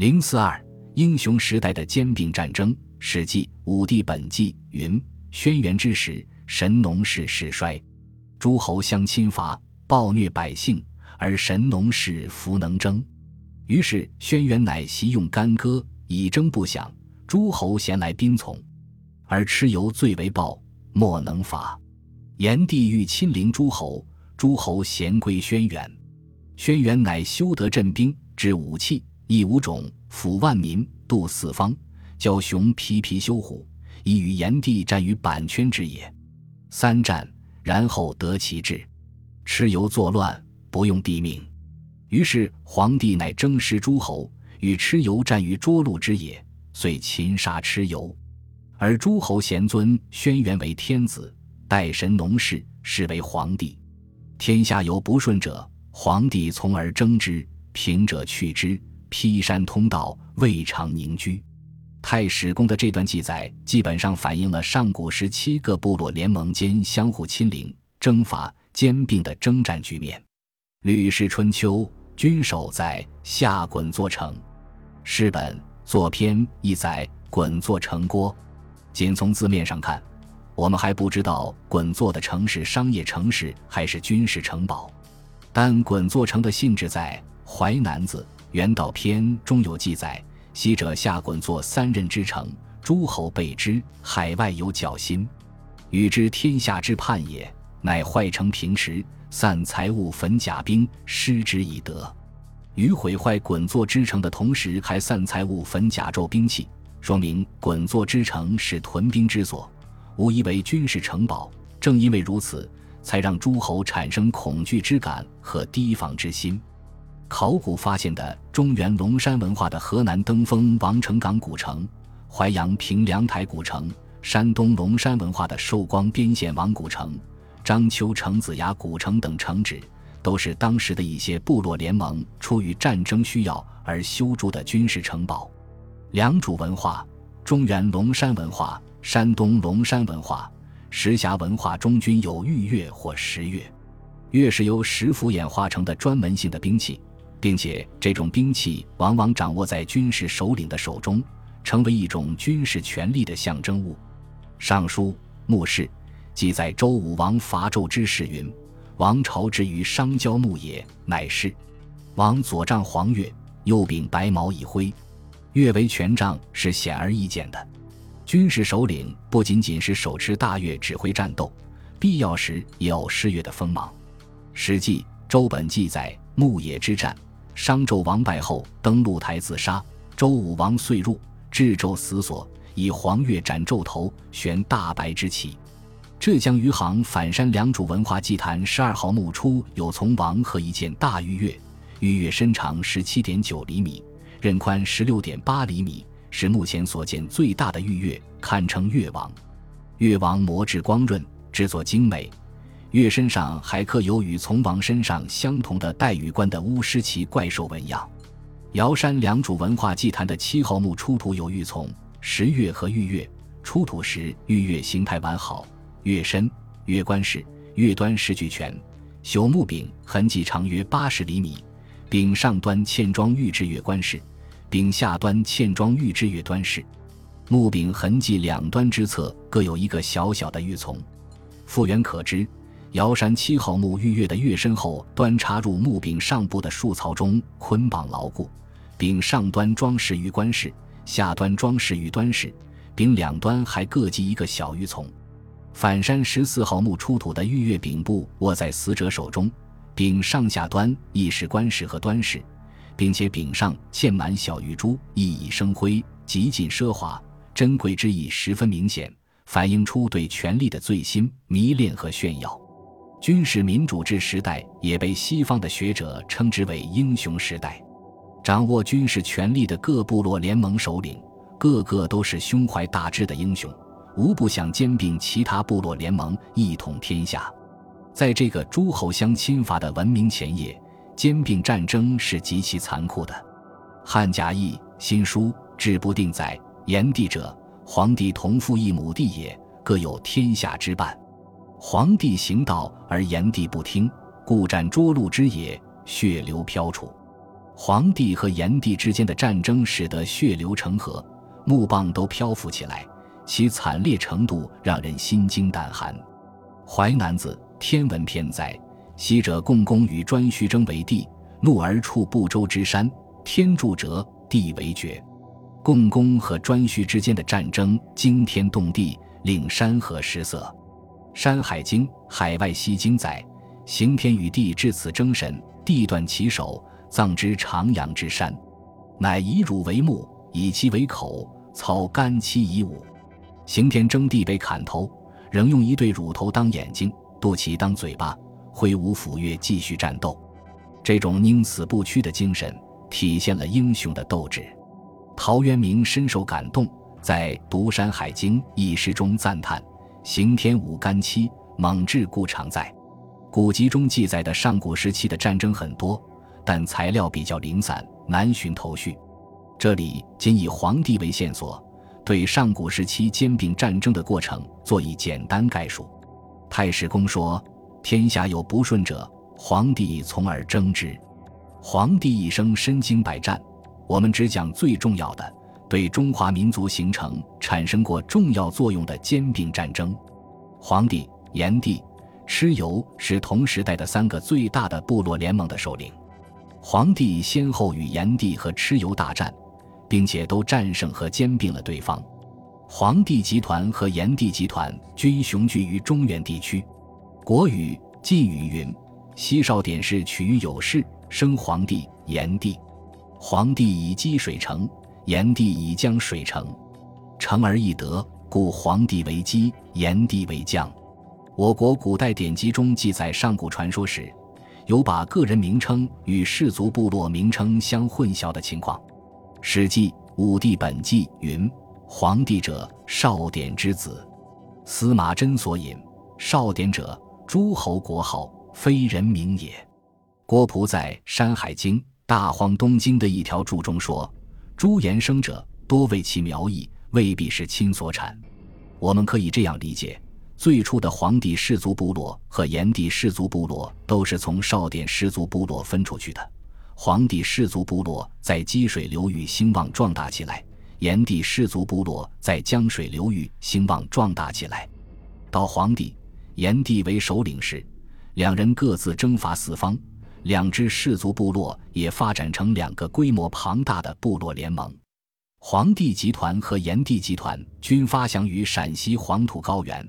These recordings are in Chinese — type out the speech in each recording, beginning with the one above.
零四二英雄时代的兼并战争，《史记·武帝本纪》云：轩辕之时，神农氏世衰，诸侯相侵伐，暴虐百姓，而神农氏弗能争。于是轩辕乃习用干戈，以征不响。诸侯咸来宾从，而蚩尤最为暴，莫能伐。炎帝欲亲临诸侯，诸侯咸归轩辕。轩辕乃修得镇兵，制武器，以五种，抚万民，度四方，教雄皮皮修虎，以与炎帝战于阪圈之野。三战，然后得其志。蚩尤作乱，不用帝命。于是皇帝乃征师诸侯，与蚩尤战于涿鹿之野，遂擒杀蚩尤。而诸侯咸尊轩辕为天子，代神农氏，是为皇帝。天下有不顺者，皇帝从而征之；平者去之。劈山通道，未尝宁居。太史公的这段记载，基本上反映了上古时七个部落联盟间相互亲临、征伐、兼并的征战局面。《吕氏春秋》。君守在下滚作城，诗本作篇亦载滚作城郭。仅从字面上看，我们还不知道滚作的城是商业城市还是军事城堡。但滚作城的性质在《淮南子·元道篇》中有记载：昔者下滚作三任之城，诸侯备之，海外有侥心，与之天下之叛也。乃坏城平时。散财物，焚甲兵，失之以德。于毁坏滚作之城的同时，还散财物，焚甲胄兵器，说明滚作之城是屯兵之所，无疑为军事城堡。正因为如此，才让诸侯产生恐惧之感和提防之心。考古发现的中原龙山文化的河南登封王城岗古城、淮阳平凉台古城、山东龙山文化的寿光边县王古城。章丘城子崖古城等城址，都是当时的一些部落联盟出于战争需要而修筑的军事城堡。良渚文化、中原龙山文化、山东龙山文化、石峡文化中均有玉钺或石钺，钺是由石斧演化成的专门性的兵器，并且这种兵器往往掌握在军事首领的手中，成为一种军事权力的象征物。《尚书·墓室》。记载周武王伐纣之事云：“王朝之于商郊牧也，乃是。王左杖黄钺，右柄白毛以挥。钺为权杖，是显而易见的。军事首领不仅仅是手持大钺指挥战斗，必要时也有施钺的锋芒。《史记·周本记》载牧野之战，商纣王败后登鹿台自杀，周武王遂入，至纣死所，以黄钺斩纣头，悬大白之旗。浙江余杭反山良渚文化祭坛十二号墓出有从王和一件大玉钺，玉钺身长十七点九厘米，刃宽十六点八厘米，是目前所见最大的玉钺，堪称钺王。钺王磨制光润，制作精美，月身上还刻有与从王身上相同的带羽冠的巫师旗怪兽纹样。瑶山良渚文化祭坛的七号墓出土有玉琮、石钺和玉钺，出土时玉钺形态完好。月身、月冠饰、月端饰俱全，朽木柄痕迹长约八十厘米，柄上端嵌装玉制月冠饰，柄下端嵌装玉制月端饰。木柄痕迹两端之侧各有一个小小的玉琮。复原可知，瑶山七号墓玉钺的月身后端插入木柄上部的树槽中捆绑牢固，柄上端装饰于冠饰，下端装饰于端饰，柄两端还各系一个小玉琮。反山十四号墓出土的玉钺柄部握在死者手中，柄上下端亦是冠饰和端饰，并且柄上嵌满小玉珠，熠熠生辉，极尽奢华，珍贵之意十分明显，反映出对权力的最新迷恋和炫耀。军事民主制时代也被西方的学者称之为英雄时代，掌握军事权力的各部落联盟首领，个个都是胸怀大志的英雄。无不想兼并其他部落联盟，一统天下。在这个诸侯相侵伐的文明前夜，兼并战争是极其残酷的。汉甲义新书志不定载：炎帝者，皇帝同父异母弟也，各有天下之半。皇帝行道而炎帝不听，故战涿鹿之野，血流飘杵。黄帝和炎帝之间的战争使得血流成河，木棒都漂浮起来，其惨烈程度让人心惊胆寒。《淮南子·天文篇》载：昔者共工与颛顼争为帝，怒而触不周之山，天柱折，地为绝。共工和颛顼之间的战争惊天动地，令山河失色。《山海经·海外西经》载：刑天与地至此争神，地断其手，葬之长阳之山，乃以乳为目，以其为口，操干戚以武。刑天争地被砍头，仍用一对乳头当眼睛，肚脐当嘴巴，挥舞斧钺继续战斗。这种宁死不屈的精神，体现了英雄的斗志。陶渊明深受感动，在《读山海经》一诗中赞叹：“刑天舞干戚，猛志故常在。”古籍中记载的上古时期的战争很多，但材料比较零散，难寻头绪。这里仅以黄帝为线索，对上古时期兼并战争的过程做一简单概述。太史公说：“天下有不顺者，黄帝从而争之。”黄帝一生身经百战。我们只讲最重要的，对中华民族形成产生过重要作用的兼并战争。黄帝、炎帝、蚩尤是同时代的三个最大的部落联盟的首领。黄帝先后与炎帝和蚩尤大战，并且都战胜和兼并了对方。黄帝集团和炎帝集团均雄踞于中原地区。国语《晋语》云：“西少典氏取于有事，生黄帝、炎帝。”黄帝以积水成，炎帝以江水成，成而易得，故黄帝为姬，炎帝为将。我国古代典籍中记载上古传说时，有把个人名称与氏族部落名称相混淆的情况。《史记·武帝本纪》云：“黄帝者，少典之子。”司马真所引：“少典者，诸侯国号，非人名也。”郭璞在《山海经》。大荒东经的一条注中说：“朱颜生者多为其苗裔，未必是亲所产。”我们可以这样理解：最初的黄帝氏族部落和炎帝氏族部落都是从少典氏族部落分出去的。黄帝氏族部落在积水流域兴旺壮大起来，炎帝氏族部落在江水流域兴旺壮大起来。到黄帝、炎帝为首领时，两人各自征伐四方。两支氏族部落也发展成两个规模庞大的部落联盟，黄帝集团和炎帝集团均发祥于陕西黄土高原，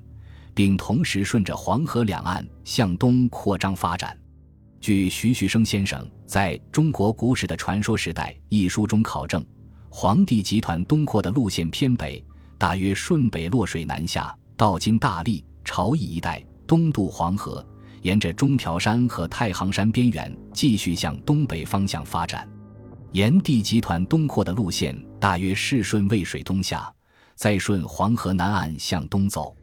并同时顺着黄河两岸向东扩张发展。据徐旭升先生在《中国古史的传说时代》一书中考证，黄帝集团东扩的路线偏北，大约顺北洛水南下，到今大荔、朝邑一带，东渡黄河。沿着中条山和太行山边缘继续向东北方向发展，炎帝集团东扩的路线大约是顺渭水东下，再顺黄河南岸向东走。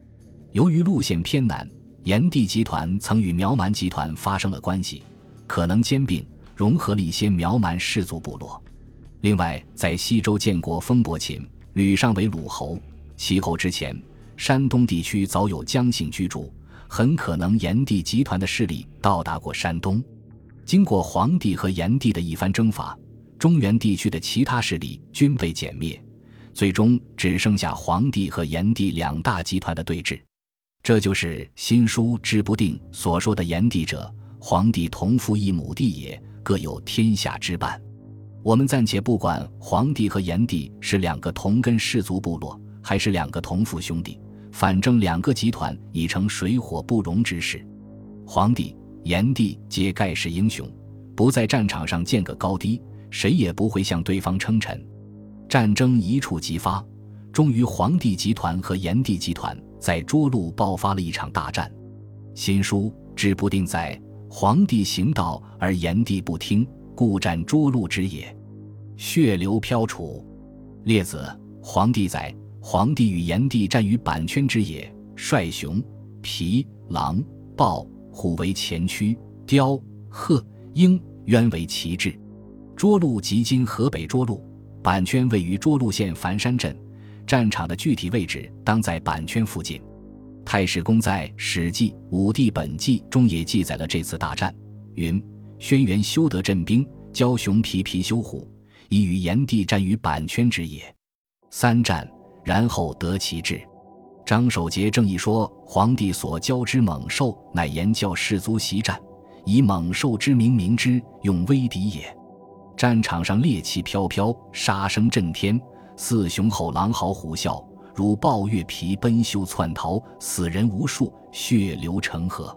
由于路线偏南，炎帝集团曾与苗蛮集团发生了关系，可能兼并融合了一些苗蛮氏族部落。另外，在西周建国封伯禽，吕尚为鲁侯，其后之前，山东地区早有姜姓居住。很可能炎帝集团的势力到达过山东，经过黄帝和炎帝的一番征伐，中原地区的其他势力均被歼灭，最终只剩下黄帝和炎帝两大集团的对峙。这就是《新书·之不定》所说的“炎帝者，黄帝同父异母弟也，各有天下之半。”我们暂且不管黄帝和炎帝是两个同根氏族部落，还是两个同父兄弟。反正两个集团已成水火不容之势，黄帝、炎帝皆盖世英雄，不在战场上见个高低，谁也不会向对方称臣。战争一触即发，终于黄帝集团和炎帝集团在涿鹿爆发了一场大战。新书指不定在：黄帝行道而炎帝不听，故战涿鹿之也，血流飘杵。列子黄帝载。黄帝与炎帝战于阪圈之野，率熊、皮、狼、豹、虎为前驱，雕、鹤、鹰、鸢为旗帜。涿鹿即今河北涿鹿，阪圈位于涿鹿县繁山镇，战场的具体位置当在阪圈附近。太史公在《史记·武帝本纪》中也记载了这次大战，云：轩辕修得镇兵，教熊皮皮修虎，以与炎帝战于阪圈之野。三战，然后得其志。张守节正义说：皇帝所教之猛兽，乃言教士卒习战，以猛兽之名名之，用威敌也。战场上烈气飘飘，杀声震天，似雄吼狼嚎，虎啸如暴月皮奔修窜逃，死人无数，血流成河。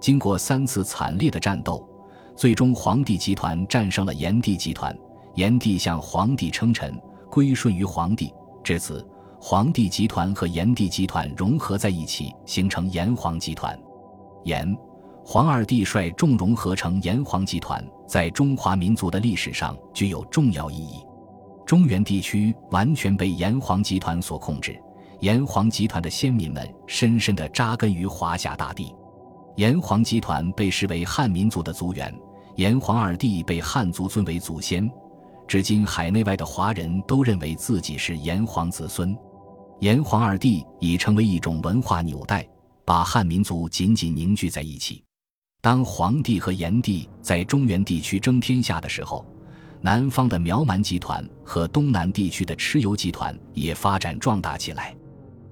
经过三次惨烈的战斗，最终皇帝集团战胜了炎帝集团，炎帝向皇帝称臣，归顺于皇帝。至此，黄帝集团和炎帝集团融合在一起，形成炎黄集团。炎。黄二帝率众融合成炎黄集团，在中华民族的历史上具有重要意义。中原地区完全被炎黄集团所控制，炎黄集团的先民们深深地扎根于华夏大地。炎黄集团被视为汉民族的族源，炎黄二帝被汉族尊为祖先，至今海内外的华人都认为自己是炎黄子孙。炎黄二帝已成为一种文化纽带，把汉民族紧紧凝聚在一起。当黄帝和炎帝在中原地区争天下的时候，南方的苗蛮集团和东南地区的蚩尤集团也发展壮大起来。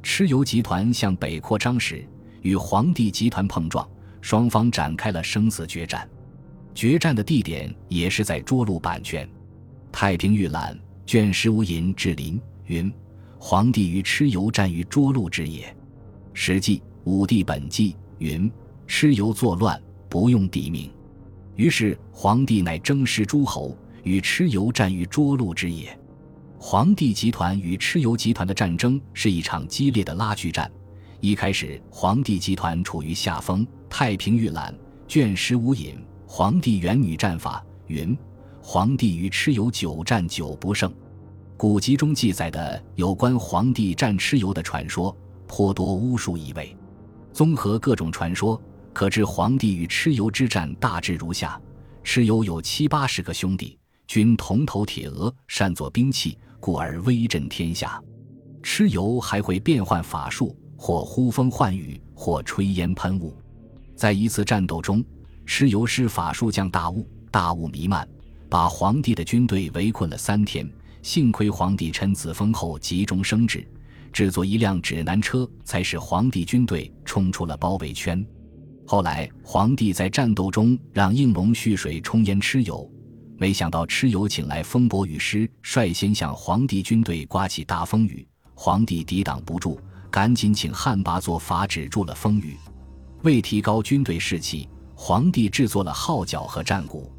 蚩尤集团向北扩张时，与黄帝集团碰撞，双方展开了生死决战。决战的地点也是在涿鹿阪泉。《太平御览》卷十五引至林云：“黄帝与蚩尤战于涿鹿之野。”《史记·武帝本纪》云：“蚩尤作乱。”不用地名，于是黄帝乃征师诸侯，与蚩尤战于涿鹿之野。黄帝集团与蚩尤集团的战争是一场激烈的拉锯战。一开始，黄帝集团处于下风。《太平御览》卷十五引黄帝元女战法云：黄帝与蚩尤久战久不胜。古籍中记载的有关黄帝战蚩尤的传说颇多巫术意味。综合各种传说。可知黄帝与蚩尤之战大致如下：蚩尤有七八十个兄弟，均铜头铁额，善作兵器，故而威震天下。蚩尤还会变换法术，或呼风唤雨，或吹烟喷雾。在一次战斗中，蚩尤施法术降大雾，大雾弥漫，把黄帝的军队围困了三天。幸亏皇帝趁子封后急中生智，制作一辆指南车，才使皇帝军队冲出了包围圈。后来，皇帝在战斗中让应龙蓄水冲淹蚩尤，没想到蚩尤请来风伯雨师，率先向皇帝军队刮起大风雨，皇帝抵挡不住，赶紧请汉魃做法止住了风雨。为提高军队士气，皇帝制作了号角和战鼓，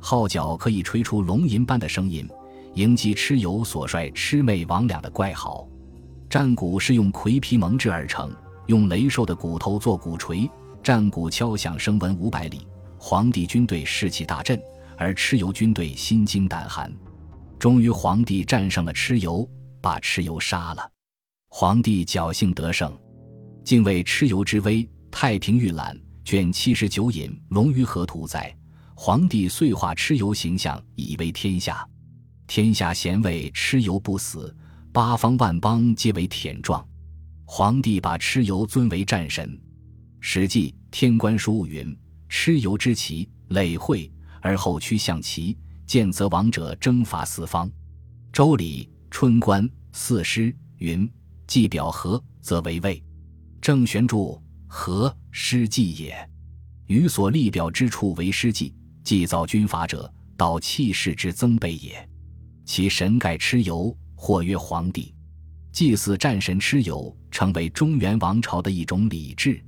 号角可以吹出龙吟般的声音，迎击蚩尤所率魑魅魍魉的怪嚎；战鼓是用葵皮蒙制而成，用雷兽的骨头做鼓槌。战鼓敲响声闻五百里，皇帝军队士气大振，而蚩尤军队心惊胆寒。终于，皇帝战胜了蚩尤，把蚩尤杀了。皇帝侥幸得胜，敬畏蚩尤之威。《太平御览》卷七十九引《龙鱼河图》载：皇帝遂化蚩尤形象，以为天下。天下贤为蚩尤不死，八方万邦皆为舔状。皇帝把蚩尤尊为战神。《史记·天官书》云：“蚩尤之旗，累会而后趋象齐，见则王者征伐四方。”《周礼·春官·四师》云：“既表和，则为魏。”郑玄注：“和，师祭也。于所立表之处为师祭，祭造军法者，道气势之增备也。其神盖蚩尤，或曰皇帝。祭祀战神蚩尤，成为中原王朝的一种礼制。”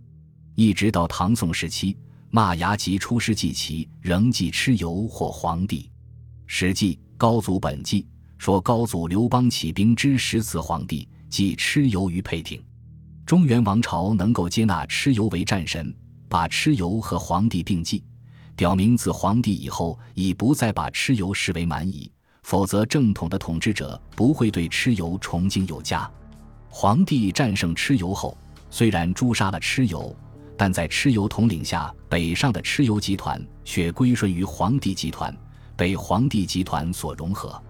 一直到唐宋时期，骂牙及出师祭旗，仍祭蚩尤或皇帝。《史记·高祖本纪》说，高祖刘邦起兵之十次皇帝，祭蚩尤于沛庭。中原王朝能够接纳蚩尤为战神，把蚩尤和皇帝并祭，表明自皇帝以后已不再把蚩尤视为蛮夷，否则正统的统治者不会对蚩尤崇敬有加。皇帝战胜蚩尤后，虽然诛杀了蚩尤。但在蚩尤统领下，北上的蚩尤集团却归顺于黄帝集团，被黄帝集团所融合。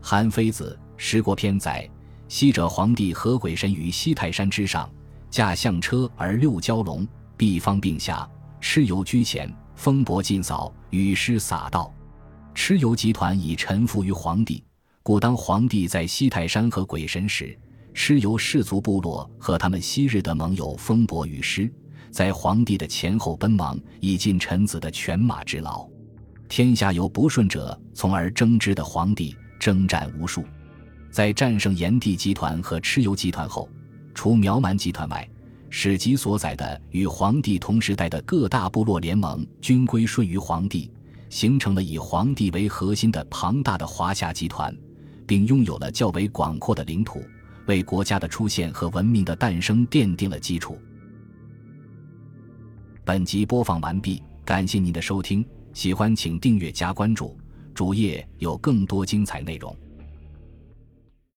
韩非子《十国篇》载：昔者黄帝合鬼神于西泰山之上，驾象车而六蛟龙，毕方并下，蚩尤居前，风伯尽扫，雨师洒道。蚩尤集团已臣服于黄帝，故当黄帝在西泰山和鬼神时，蚩尤氏族部落和他们昔日的盟友风伯与师，在黄帝的前后奔忙，以尽臣子的犬马之劳。天下有不顺者，从而争之的皇帝征战无数，在战胜炎帝集团和蚩尤集团后，除苗蛮集团外，史籍所载的与黄帝同时代的各大部落联盟均归顺于黄帝，形成了以皇帝为核心的庞大的华夏集团，并拥有了较为广阔的领土，为国家的出现和文明的诞生奠定了基础。本集播放完毕，感谢您的收听。喜欢请订阅加关注，主页有更多精彩内容。